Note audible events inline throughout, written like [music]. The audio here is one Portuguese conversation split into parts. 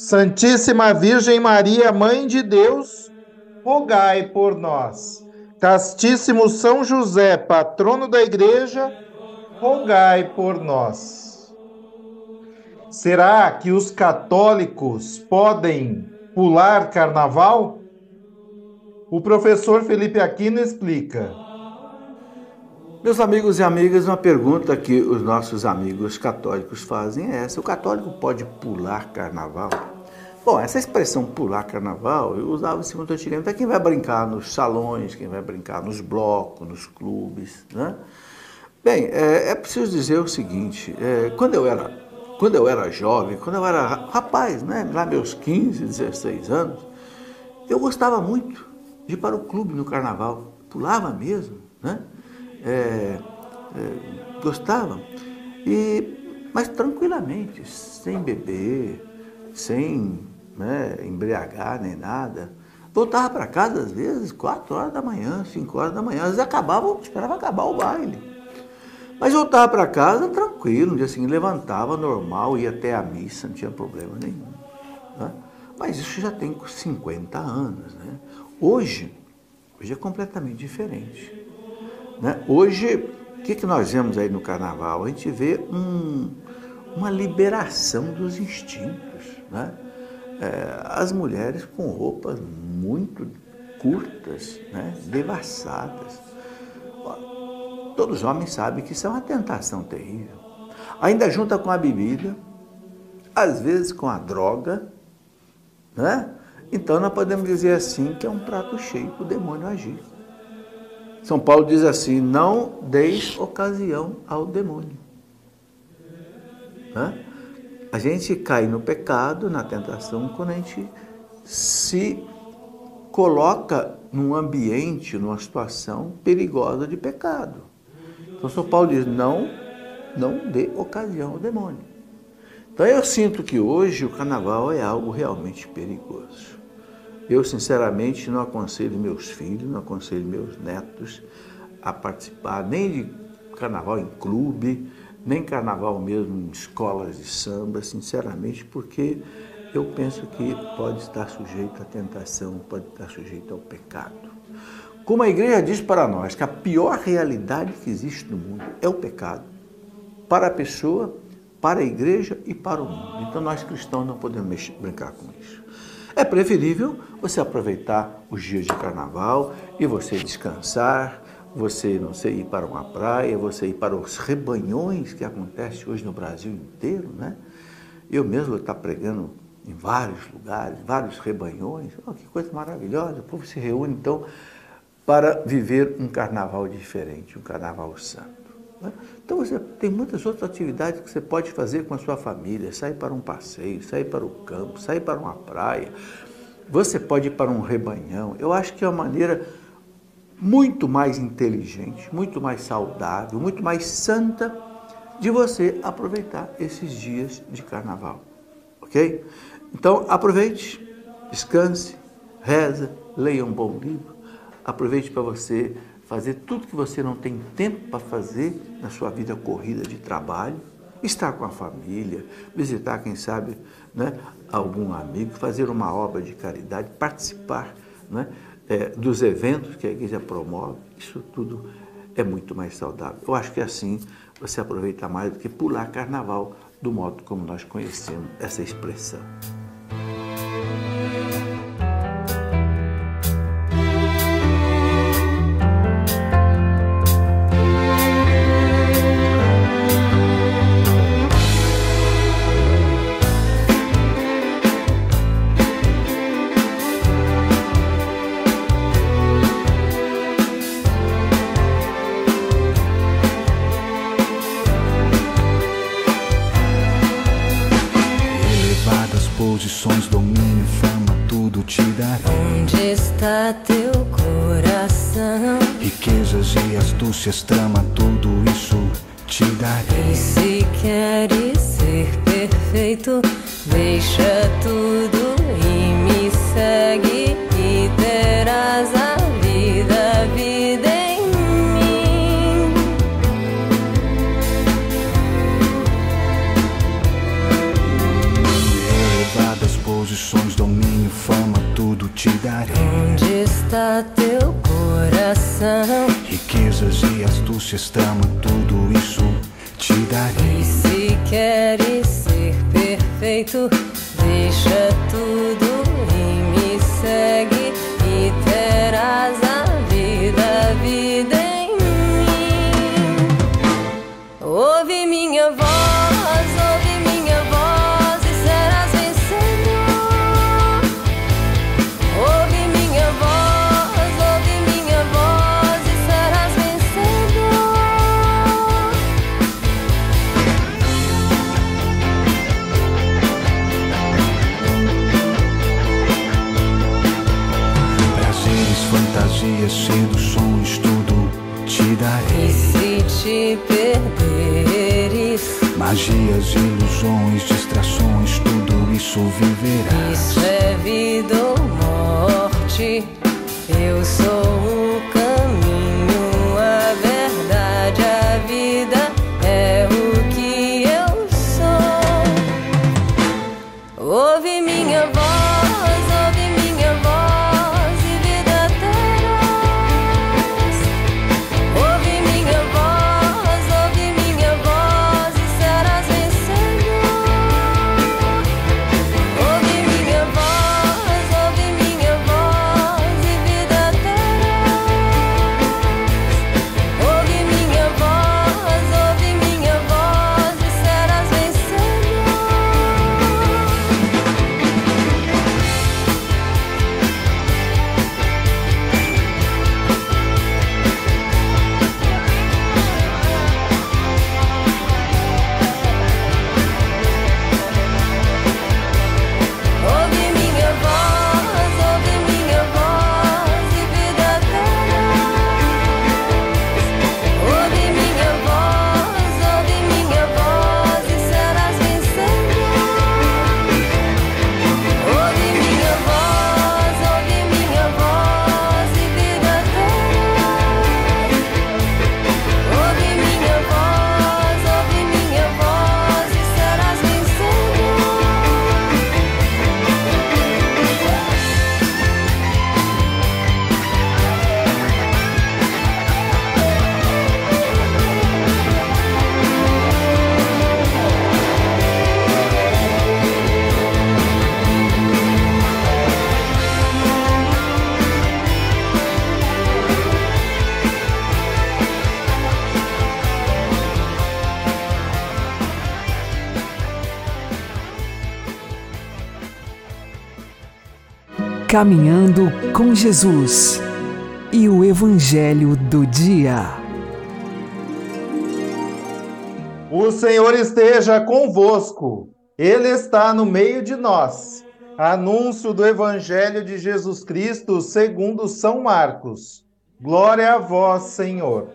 Santíssima Virgem Maria, Mãe de Deus, rogai por nós. Castíssimo São José, patrono da Igreja, rogai por nós. Será que os católicos podem pular carnaval? O professor Felipe Aquino explica. Meus amigos e amigas, uma pergunta que os nossos amigos católicos fazem é essa: o católico pode pular carnaval? Bom, essa expressão pular carnaval eu usava assim muito antigamente para quem vai brincar nos salões, quem vai brincar nos blocos, nos clubes, né? Bem, é, é preciso dizer o seguinte: é, quando, eu era, quando eu era jovem, quando eu era rapaz, né, lá meus 15, 16 anos, eu gostava muito de ir para o clube no carnaval, pulava mesmo, né? É, é, gostavam, e, mas tranquilamente, sem beber, sem né, embriagar nem nada. Voltava para casa, às vezes, 4 horas da manhã, 5 horas da manhã. Às vezes acabava, esperava acabar o baile. Mas voltava para casa tranquilo, no dia seguinte levantava normal, ia até a missa, não tinha problema nenhum. Né? Mas isso já tem 50 anos. Né? Hoje, hoje é completamente diferente. Né? Hoje, o que, que nós vemos aí no carnaval? A gente vê um, uma liberação dos instintos. Né? É, as mulheres com roupas muito curtas, né? devassadas. Todos os homens sabem que isso é uma tentação terrível. Ainda junta com a bebida, às vezes com a droga, né? Então nós podemos dizer assim que é um prato cheio para o demônio agir. São Paulo diz assim: não deis ocasião ao demônio. Né? A gente cai no pecado, na tentação, quando a gente se coloca num ambiente, numa situação perigosa de pecado. Então, São Paulo diz: não, não dê ocasião ao demônio. Então, eu sinto que hoje o carnaval é algo realmente perigoso. Eu, sinceramente, não aconselho meus filhos, não aconselho meus netos a participar nem de carnaval em clube, nem carnaval mesmo em escolas de samba, sinceramente, porque eu penso que pode estar sujeito à tentação, pode estar sujeito ao pecado. Como a igreja diz para nós que a pior realidade que existe no mundo é o pecado, para a pessoa, para a igreja e para o mundo. Então nós cristãos não podemos brincar com isso. É preferível você aproveitar os dias de carnaval e você descansar, você, não sei, ir para uma praia, você ir para os rebanhões que acontece hoje no Brasil inteiro, né? Eu mesmo estou pregando em vários lugares, vários rebanhões. Oh, que coisa maravilhosa! O povo se reúne, então, para viver um carnaval diferente, um carnaval santo. Né? Então você tem muitas outras atividades que você pode fazer com a sua família, sair para um passeio, sair para o campo, sair para uma praia. Você pode ir para um rebanhão. Eu acho que é uma maneira muito mais inteligente, muito mais saudável, muito mais santa de você aproveitar esses dias de carnaval. Ok? Então aproveite, descanse, reza, leia um bom livro, aproveite para você fazer tudo que você não tem tempo para fazer na sua vida corrida de trabalho, estar com a família, visitar, quem sabe, né, algum amigo, fazer uma obra de caridade, participar né, é, dos eventos que a igreja promove, isso tudo é muito mais saudável. Eu acho que assim você aproveita mais do que pular carnaval do modo como nós conhecemos essa expressão. E Ilusões, distrações, tudo isso viverás. Caminhando com Jesus e o Evangelho do Dia. O Senhor esteja convosco, Ele está no meio de nós. Anúncio do Evangelho de Jesus Cristo segundo São Marcos. Glória a vós, Senhor.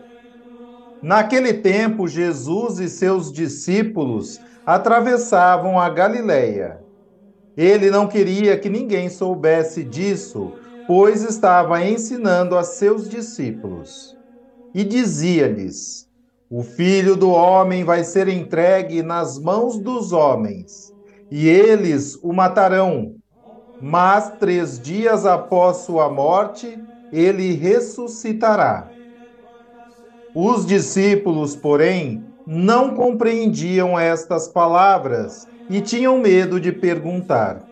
Naquele tempo, Jesus e seus discípulos atravessavam a Galileia. Ele não queria que ninguém soubesse disso, pois estava ensinando a seus discípulos. E dizia-lhes: O filho do homem vai ser entregue nas mãos dos homens, e eles o matarão. Mas três dias após sua morte, ele ressuscitará. Os discípulos, porém, não compreendiam estas palavras e tinham medo de perguntar.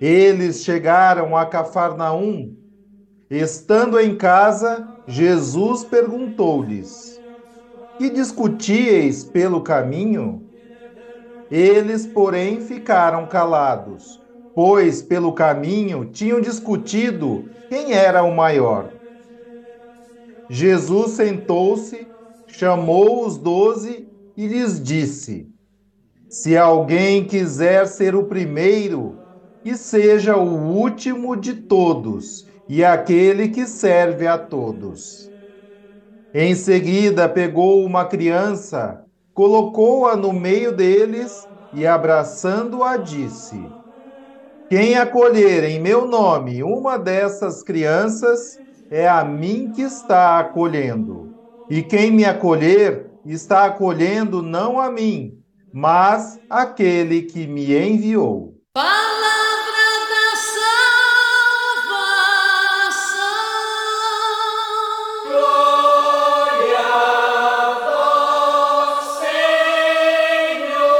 Eles chegaram a Cafarnaum. Estando em casa, Jesus perguntou-lhes: Que discutíeis pelo caminho? Eles, porém, ficaram calados, pois pelo caminho tinham discutido quem era o maior. Jesus sentou-se, chamou os doze e lhes disse: Se alguém quiser ser o primeiro, e seja o último de todos e aquele que serve a todos. Em seguida, pegou uma criança, colocou-a no meio deles e, abraçando-a, disse: Quem acolher em meu nome uma dessas crianças, é a mim que está acolhendo. E quem me acolher, está acolhendo não a mim, mas aquele que me enviou. Palavra da salvação. Glória a vós, Senhor.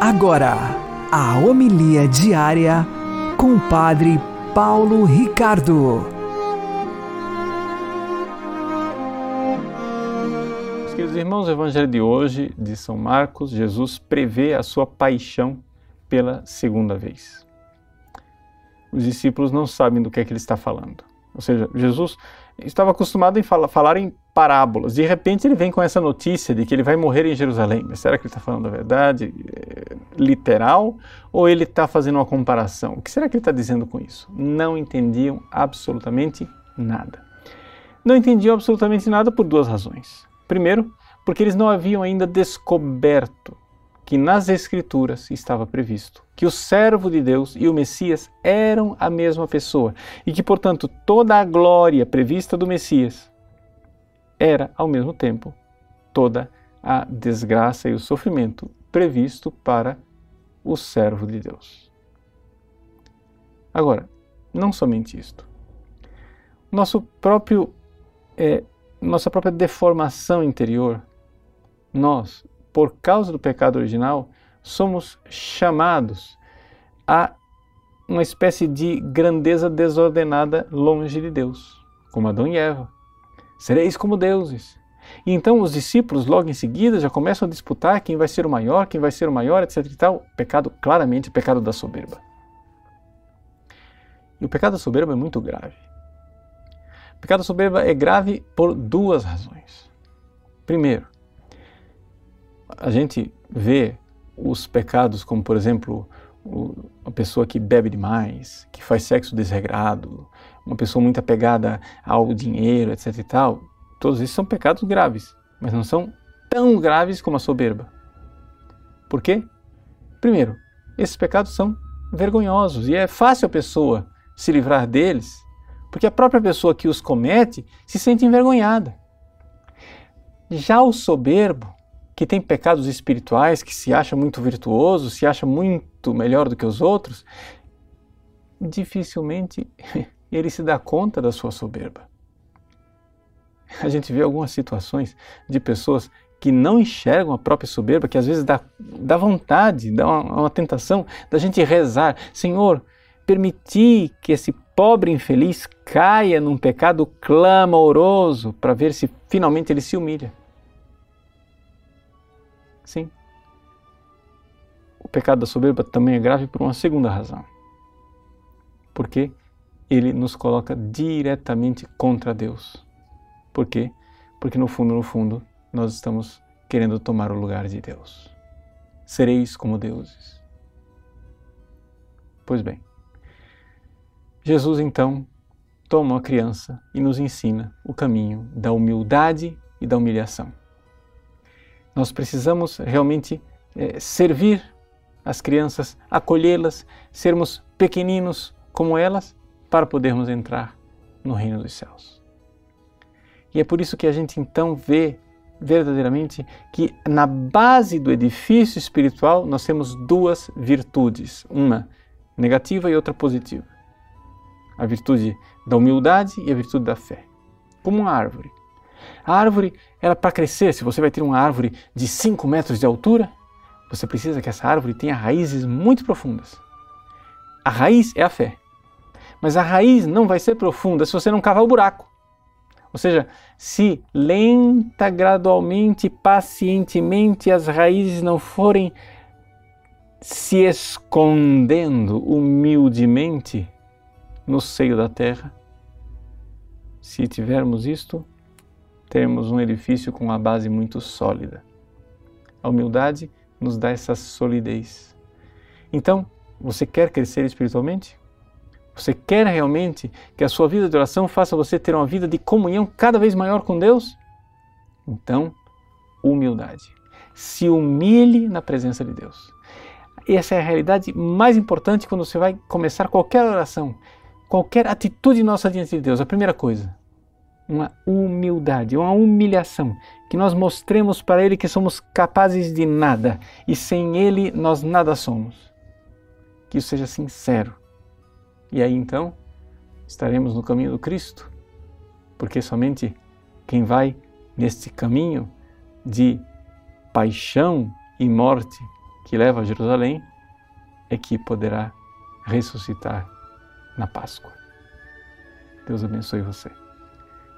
Agora, a homilia diária com o Padre Paulo Ricardo. Queridos irmãos, o Evangelho de hoje, de São Marcos, Jesus prevê a sua paixão pela segunda vez. Os discípulos não sabem do que é que ele está falando. Ou seja, Jesus estava acostumado em falar, falar em parábolas. De repente ele vem com essa notícia de que ele vai morrer em Jerusalém. Mas será que ele está falando a verdade é, literal ou ele está fazendo uma comparação? O que será que ele está dizendo com isso? Não entendiam absolutamente nada. Não entendiam absolutamente nada por duas razões. Primeiro, porque eles não haviam ainda descoberto que nas Escrituras estava previsto que o servo de Deus e o Messias eram a mesma pessoa e que, portanto, toda a glória prevista do Messias era, ao mesmo tempo, toda a desgraça e o sofrimento previsto para o servo de Deus. Agora, não somente isto. Nosso próprio, é, nossa própria deformação interior, nós, por causa do pecado original, somos chamados a uma espécie de grandeza desordenada longe de Deus, como Adão e Eva. Sereis como deuses. E então os discípulos, logo em seguida, já começam a disputar quem vai ser o maior, quem vai ser o maior, etc. E tal. Pecado, claramente, pecado da soberba. E o pecado da soberba é muito grave. Pecado soberba é grave por duas razões. Primeiro, a gente vê os pecados como, por exemplo, a pessoa que bebe demais, que faz sexo desregrado, uma pessoa muito apegada ao dinheiro, etc e tal, todos esses são pecados graves, mas não são tão graves como a soberba. Por quê? Primeiro, esses pecados são vergonhosos e é fácil a pessoa se livrar deles, porque a própria pessoa que os comete se sente envergonhada. Já o soberbo, que tem pecados espirituais, que se acha muito virtuoso, se acha muito melhor do que os outros, dificilmente [laughs] ele se dá conta da sua soberba. A gente vê algumas situações de pessoas que não enxergam a própria soberba, que às vezes dá, dá vontade, dá uma, uma tentação da gente rezar: Senhor, permitir que esse pobre infeliz caia num pecado clamoroso para ver se finalmente ele se humilha. Sim. O pecado da soberba também é grave por uma segunda razão. Porque ele nos coloca diretamente contra Deus. Por quê? Porque no fundo, no fundo, nós estamos querendo tomar o lugar de Deus. Sereis como deuses. Pois bem, Jesus então toma a criança e nos ensina o caminho da humildade e da humilhação. Nós precisamos realmente é, servir as crianças, acolhê-las, sermos pequeninos como elas, para podermos entrar no reino dos céus. E é por isso que a gente então vê verdadeiramente que na base do edifício espiritual nós temos duas virtudes, uma negativa e outra positiva. A virtude da humildade e a virtude da fé. Como uma árvore. A árvore, ela para crescer, se você vai ter uma árvore de 5 metros de altura, você precisa que essa árvore tenha raízes muito profundas. A raiz é a fé. Mas a raiz não vai ser profunda se você não cavar o buraco. Ou seja, se lenta, gradualmente, pacientemente as raízes não forem se escondendo humildemente no seio da terra, se tivermos isto, teremos um edifício com uma base muito sólida. A humildade nos dá essa solidez. Então, você quer crescer espiritualmente? Você quer realmente que a sua vida de oração faça você ter uma vida de comunhão cada vez maior com Deus? Então, humildade. Se humilhe na presença de Deus. Essa é a realidade mais importante quando você vai começar qualquer oração, qualquer atitude nossa diante de Deus. A primeira coisa, uma humildade, uma humilhação, que nós mostremos para Ele que somos capazes de nada e sem Ele nós nada somos. Que isso seja sincero. E aí então estaremos no caminho do Cristo, porque somente quem vai neste caminho de paixão e morte que leva a Jerusalém é que poderá ressuscitar na Páscoa. Deus abençoe você.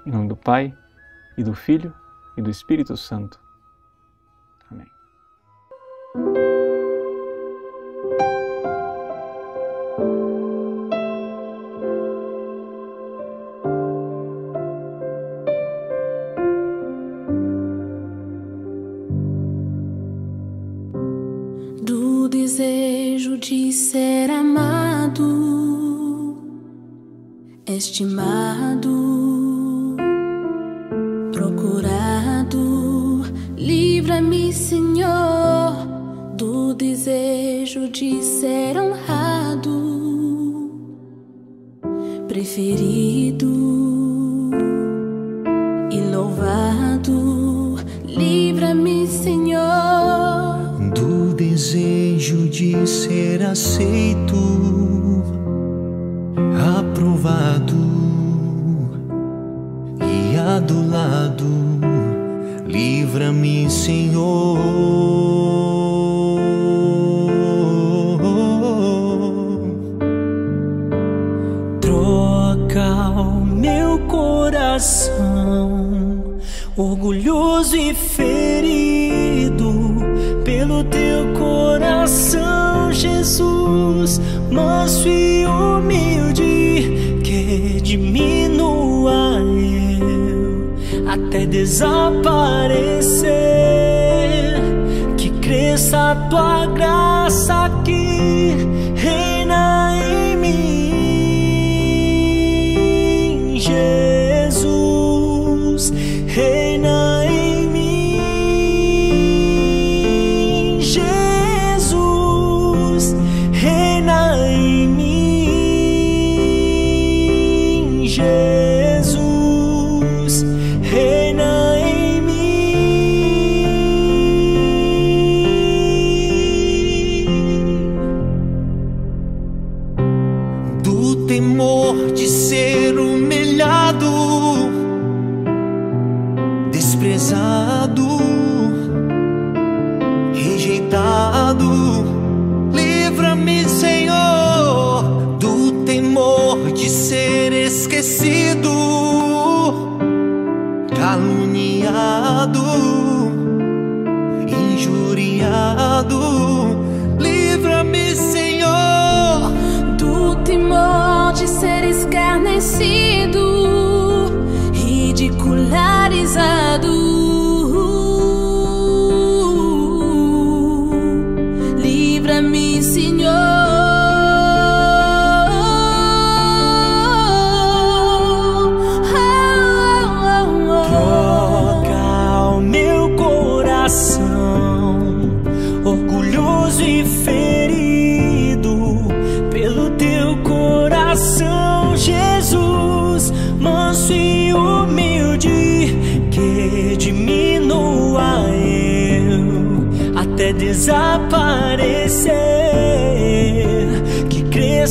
Em nome do Pai, e do Filho, e do Espírito Santo. Estimado, procurado. Livra-me, Senhor, do desejo de ser honrado, preferido e louvado. Livra-me, Senhor do desejo de ser aceito, aprovado e adulado. Livra-me, Senhor. Troca o meu coração, orgulhoso e ferido pelo teu coração, Jesus, manso e até desaparecer, que cresça a tua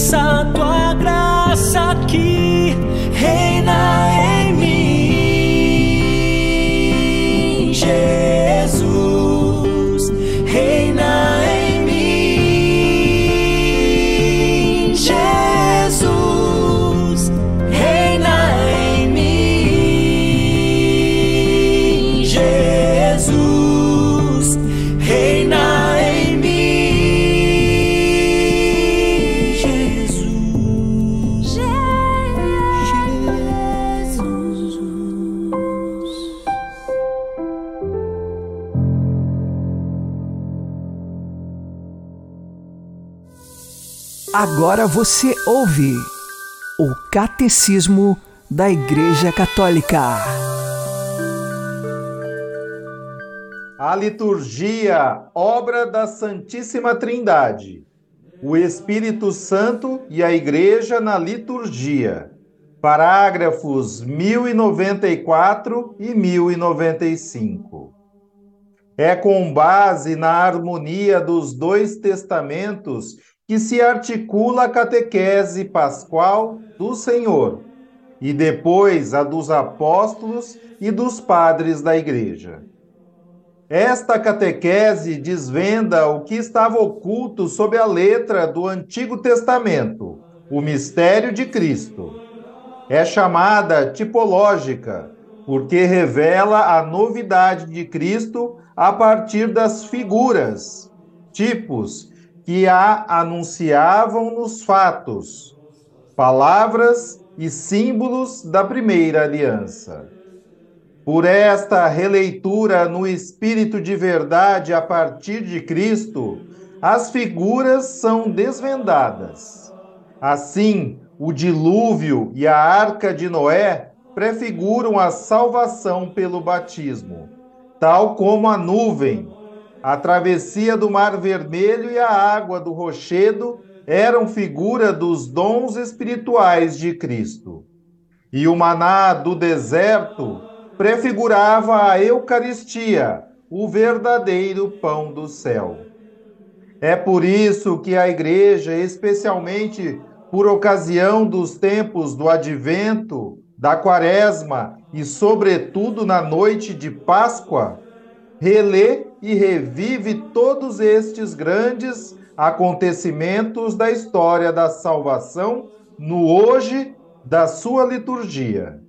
que cresça a tua graça que reina Agora você ouve o Catecismo da Igreja Católica. A liturgia, obra da Santíssima Trindade. O Espírito Santo e a Igreja na liturgia. Parágrafos 1094 e 1095. É com base na harmonia dos dois testamentos que se articula a catequese pascual do Senhor e depois a dos apóstolos e dos padres da Igreja. Esta catequese desvenda o que estava oculto sob a letra do Antigo Testamento, o mistério de Cristo. É chamada tipológica, porque revela a novidade de Cristo a partir das figuras, tipos que a anunciavam nos fatos, palavras e símbolos da primeira aliança. Por esta releitura no espírito de verdade a partir de Cristo, as figuras são desvendadas. Assim, o dilúvio e a arca de Noé prefiguram a salvação pelo batismo, tal como a nuvem a travessia do Mar Vermelho e a água do rochedo eram figura dos dons espirituais de Cristo. E o maná do deserto prefigurava a Eucaristia, o verdadeiro pão do céu. É por isso que a Igreja, especialmente por ocasião dos tempos do Advento, da Quaresma e, sobretudo, na noite de Páscoa, relê e revive todos estes grandes acontecimentos da história da salvação no hoje da sua liturgia.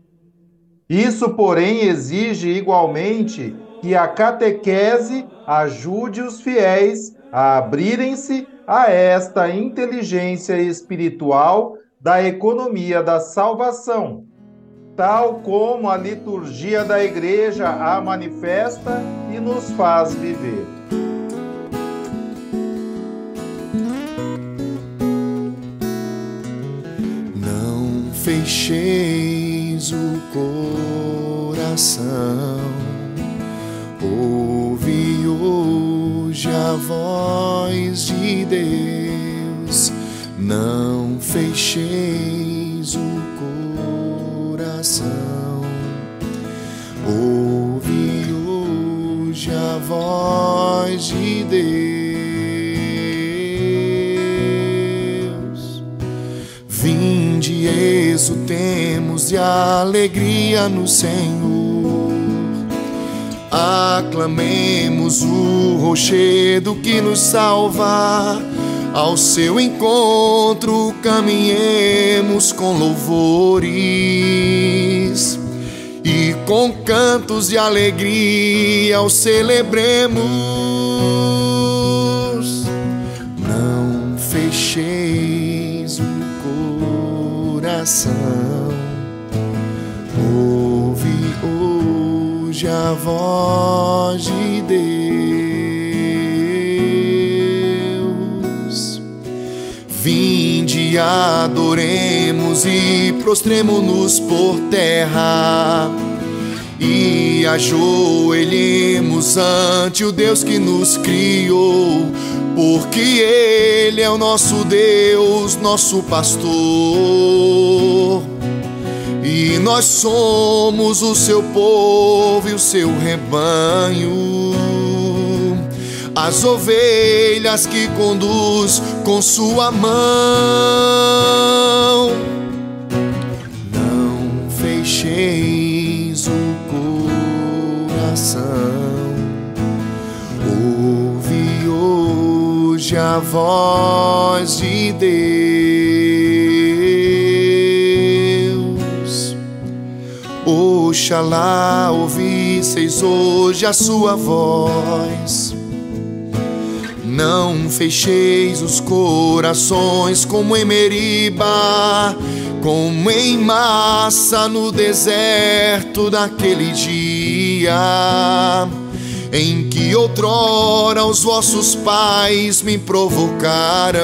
Isso, porém, exige igualmente que a catequese ajude os fiéis a abrirem-se a esta inteligência espiritual da economia da salvação tal como a liturgia da igreja a manifesta e nos faz viver. Não fecheis o coração, ouve hoje a voz de Deus. Não fecheis Ouve hoje a voz de Deus. Vinde, exultemos e alegria no Senhor. Aclamemos o rochedo que nos salva ao seu encontro caminhemos com louvores e com cantos de alegria o celebremos. Não fecheis o coração, ouve hoje a voz de Deus. Vinde, adoremos e prostremo-nos por terra. E ajoelhemos ante o Deus que nos criou, porque Ele é o nosso Deus, nosso pastor, e nós somos o seu povo e o seu rebanho as ovelhas que conduz com sua mão. Não fecheis o coração, ouve hoje a voz de Deus. Oxalá ouvisseis hoje a sua voz não fecheis os corações como em Meriba, como em massa no deserto daquele dia. em que outrora os vossos pais me provocaram.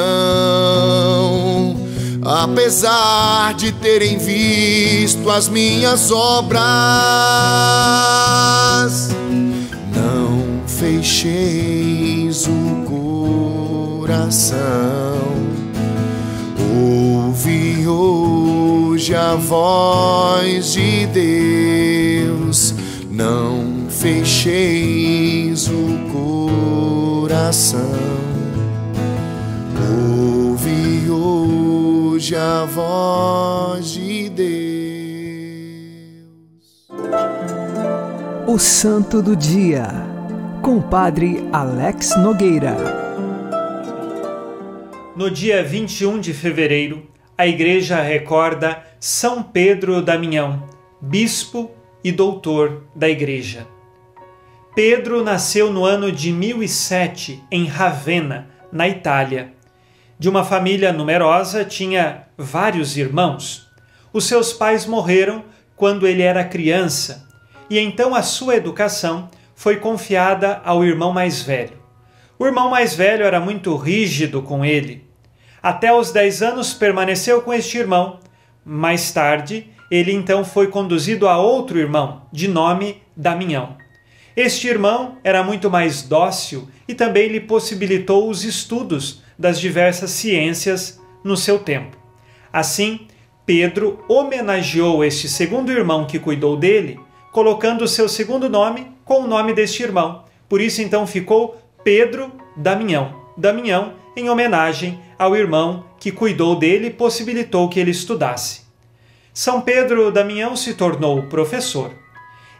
Apesar de terem visto as minhas obras, não fecheis o coração. Ouvi hoje a voz de Deus, não fecheis o coração. Ouvi hoje a voz de Deus. O Santo do Dia, com o Padre Alex Nogueira. No dia 21 de fevereiro, a Igreja recorda São Pedro Damião, bispo e doutor da Igreja. Pedro nasceu no ano de 1007 em Ravenna, na Itália. De uma família numerosa, tinha vários irmãos. Os seus pais morreram quando ele era criança, e então a sua educação foi confiada ao irmão mais velho. O irmão mais velho era muito rígido com ele. Até os 10 anos permaneceu com este irmão. Mais tarde, ele então foi conduzido a outro irmão, de nome Damião. Este irmão era muito mais dócil e também lhe possibilitou os estudos das diversas ciências no seu tempo. Assim, Pedro homenageou este segundo irmão que cuidou dele, colocando o seu segundo nome com o nome deste irmão. Por isso, então, ficou Pedro Damião. Damião, em homenagem ao irmão que cuidou dele e possibilitou que ele estudasse. São Pedro Damião se tornou professor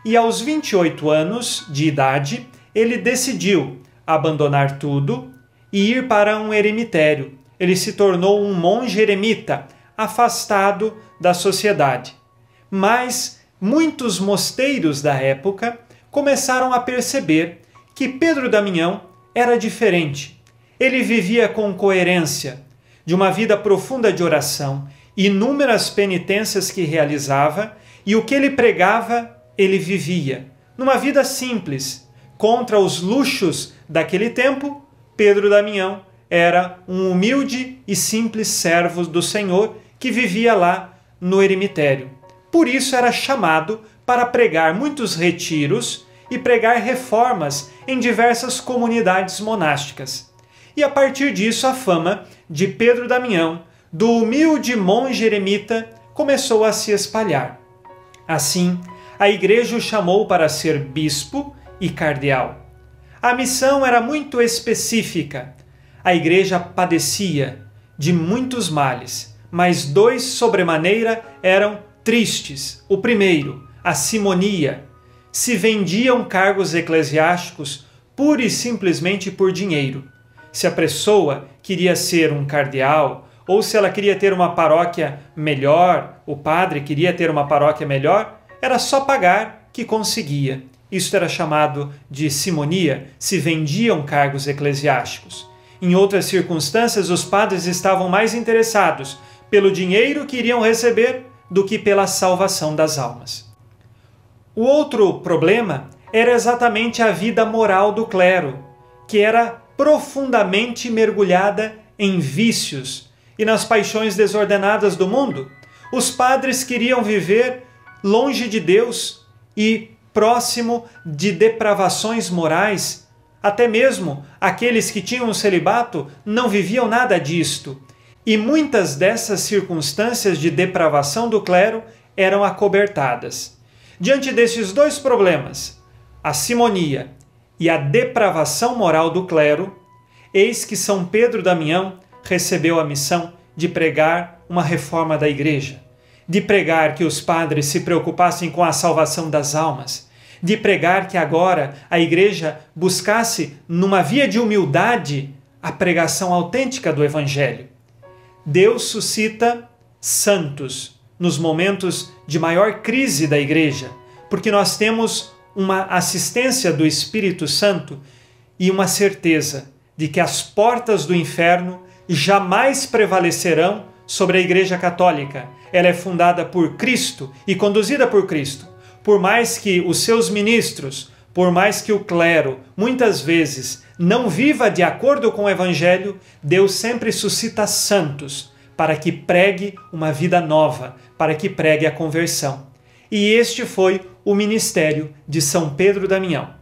e aos 28 anos de idade ele decidiu abandonar tudo e ir para um eremitério. Ele se tornou um monge eremita, afastado da sociedade. Mas muitos mosteiros da época começaram a perceber que Pedro Damião era diferente. Ele vivia com coerência, de uma vida profunda de oração, inúmeras penitências que realizava e o que ele pregava ele vivia. Numa vida simples, contra os luxos daquele tempo, Pedro Damião era um humilde e simples servo do Senhor que vivia lá no eremitério. Por isso era chamado para pregar muitos retiros e pregar reformas em diversas comunidades monásticas. E a partir disso a fama de Pedro Damião, do humilde monge eremita, começou a se espalhar. Assim, a igreja o chamou para ser bispo e cardeal. A missão era muito específica. A igreja padecia de muitos males, mas dois sobremaneira eram tristes. O primeiro, a simonia. Se vendiam cargos eclesiásticos pura e simplesmente por dinheiro. Se a pessoa queria ser um cardeal, ou se ela queria ter uma paróquia melhor, o padre queria ter uma paróquia melhor, era só pagar que conseguia. Isto era chamado de simonia, se vendiam cargos eclesiásticos. Em outras circunstâncias, os padres estavam mais interessados pelo dinheiro que iriam receber do que pela salvação das almas. O outro problema era exatamente a vida moral do clero, que era profundamente mergulhada em vícios e nas paixões desordenadas do mundo. Os padres queriam viver longe de Deus e próximo de depravações morais. Até mesmo aqueles que tinham o celibato não viviam nada disto. E muitas dessas circunstâncias de depravação do clero eram acobertadas. Diante desses dois problemas, a simonia e a depravação moral do clero, eis que São Pedro Damião recebeu a missão de pregar uma reforma da igreja de pregar que os padres se preocupassem com a salvação das almas, de pregar que agora a igreja buscasse, numa via de humildade, a pregação autêntica do Evangelho. Deus suscita santos nos momentos de maior crise da igreja, porque nós temos uma assistência do Espírito Santo e uma certeza de que as portas do inferno jamais prevalecerão sobre a Igreja Católica ela é fundada por Cristo e conduzida por Cristo. Por mais que os seus ministros Por mais que o clero muitas vezes não viva de acordo com o evangelho, Deus sempre suscita santos para que pregue uma vida nova, para que pregue a conversão. E este foi o ministério de São Pedro Damião.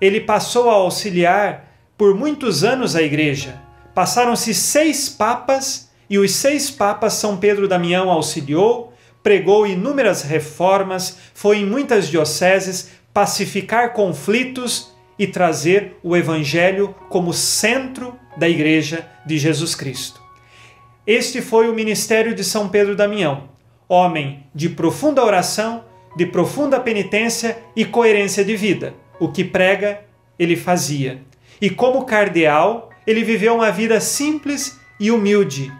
Ele passou a auxiliar por muitos anos a igreja. Passaram-se seis papas e os seis papas São Pedro Damião auxiliou, pregou inúmeras reformas, foi em muitas dioceses pacificar conflitos e trazer o Evangelho como centro da Igreja de Jesus Cristo. Este foi o ministério de São Pedro Damião, homem de profunda oração, de profunda penitência e coerência de vida. O que prega, ele fazia. E como cardeal, ele viveu uma vida simples e humilde,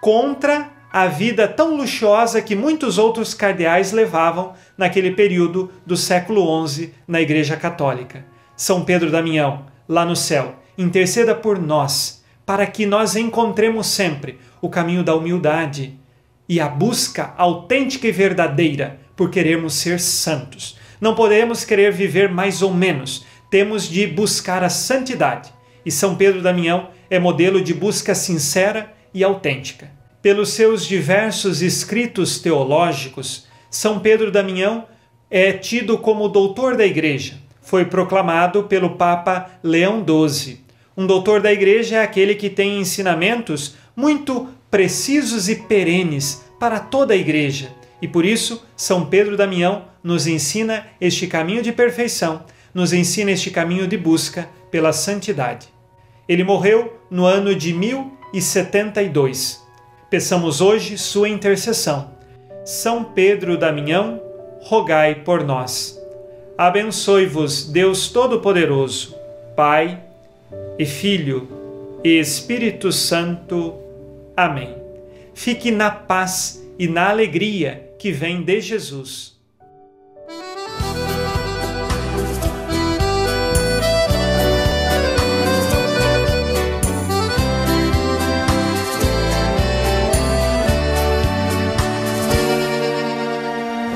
contra a vida tão luxuosa que muitos outros cardeais levavam naquele período do século XI na Igreja Católica. São Pedro Damião, lá no céu, interceda por nós, para que nós encontremos sempre o caminho da humildade e a busca autêntica e verdadeira por querermos ser santos. Não podemos querer viver mais ou menos, temos de buscar a santidade. E São Pedro Damião é modelo de busca sincera e autêntica. Pelos seus diversos escritos teológicos, São Pedro Damião é tido como doutor da Igreja foi proclamado pelo Papa Leão XII. Um doutor da Igreja é aquele que tem ensinamentos muito precisos e perenes para toda a Igreja. E por isso, São Pedro Damião nos ensina este caminho de perfeição, nos ensina este caminho de busca pela santidade. Ele morreu no ano de 1072. Peçamos hoje sua intercessão. São Pedro Damião, rogai por nós abençoe-vos Deus Todo-Poderoso, Pai e Filho e Espírito Santo. Amém. Fique na paz e na alegria que vem de Jesus.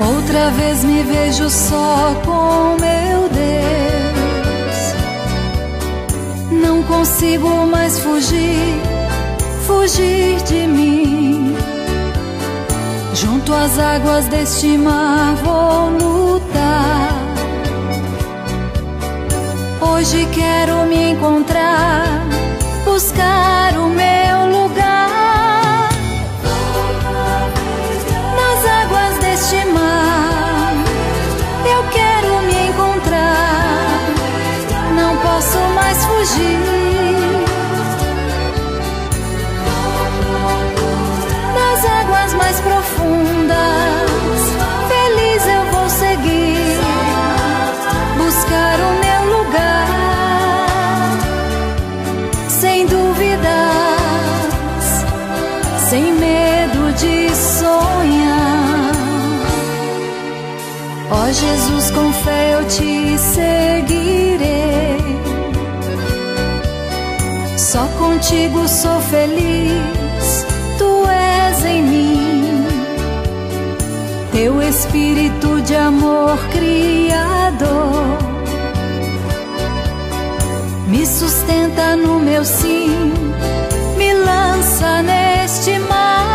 Outra vez me vejo só com meu Deus. Não consigo mais fugir, fugir de mim. Junto às águas deste mar vou lutar. Hoje quero me encontrar, buscar o meu fé eu te seguirei. Só contigo sou feliz, tu és em mim. Teu espírito de amor criador me sustenta no meu sim, me lança neste mar.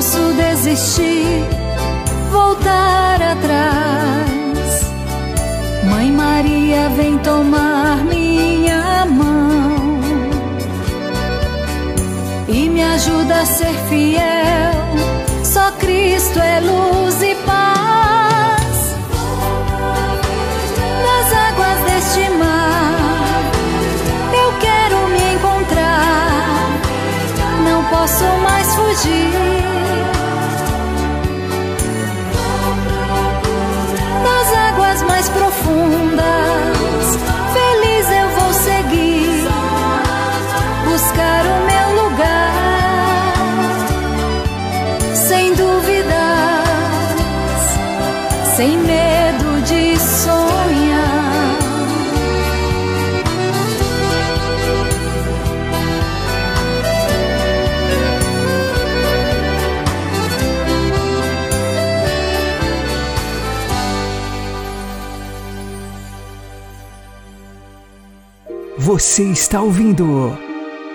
Posso desistir, voltar atrás. Mãe Maria, vem tomar minha mão e me ajuda a ser fiel. Só Cristo é luz Você está ouvindo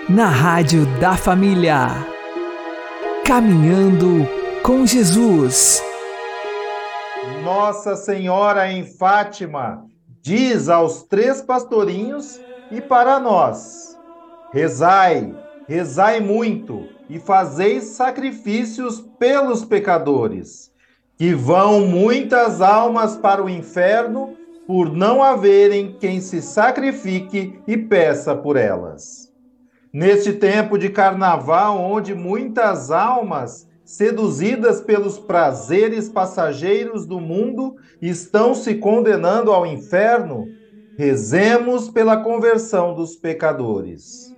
na Rádio da Família. Caminhando com Jesus. Nossa Senhora em Fátima diz aos três pastorinhos e para nós: Rezai, rezai muito e fazeis sacrifícios pelos pecadores, que vão muitas almas para o inferno por não haverem quem se sacrifique e peça por elas. Neste tempo de carnaval, onde muitas almas, seduzidas pelos prazeres passageiros do mundo, estão se condenando ao inferno, rezemos pela conversão dos pecadores.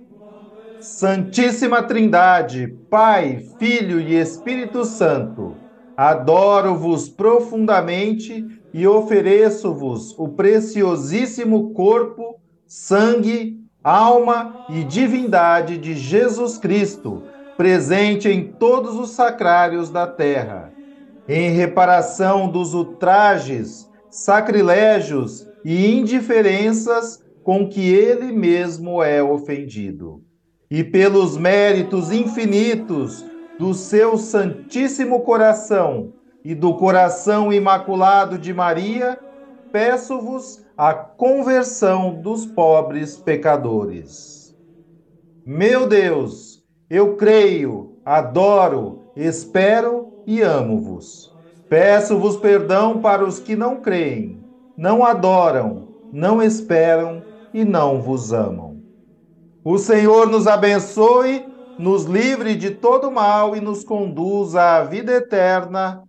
Santíssima Trindade, Pai, Filho e Espírito Santo, adoro-vos profundamente e ofereço-vos o preciosíssimo corpo, sangue, alma e divindade de Jesus Cristo, presente em todos os sacrários da terra, em reparação dos ultrajes, sacrilégios e indiferenças com que ele mesmo é ofendido. E pelos méritos infinitos do seu Santíssimo Coração, e do coração imaculado de Maria, peço-vos a conversão dos pobres pecadores. Meu Deus, eu creio, adoro, espero e amo-vos. Peço-vos perdão para os que não creem, não adoram, não esperam e não vos amam. O Senhor nos abençoe, nos livre de todo mal e nos conduza à vida eterna.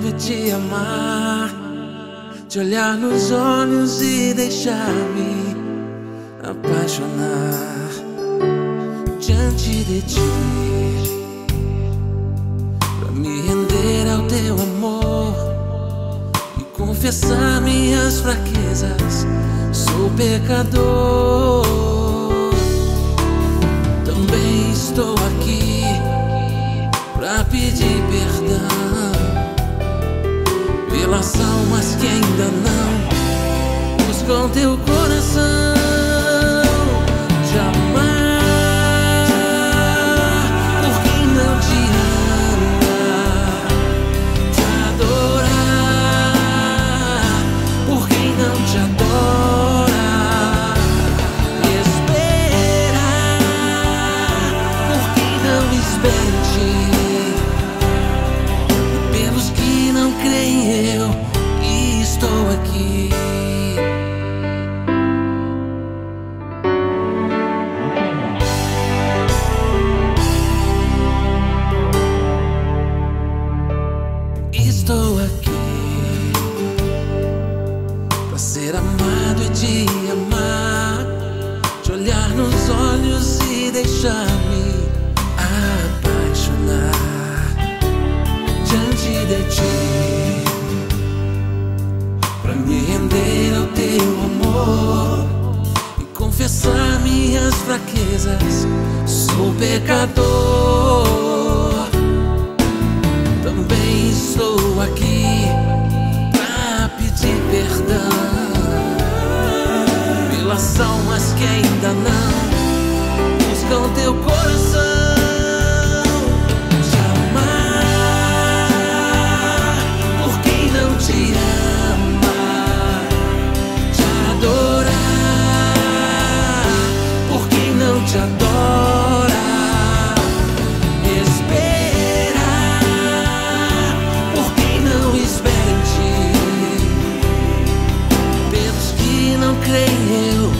Amado e te amar, te olhar nos olhos e deixar-me apaixonar diante de ti, para me render ao teu amor e confessar minhas fraquezas. Sou pecador também estou aqui pelas almas que ainda não buscam teu coração. creio.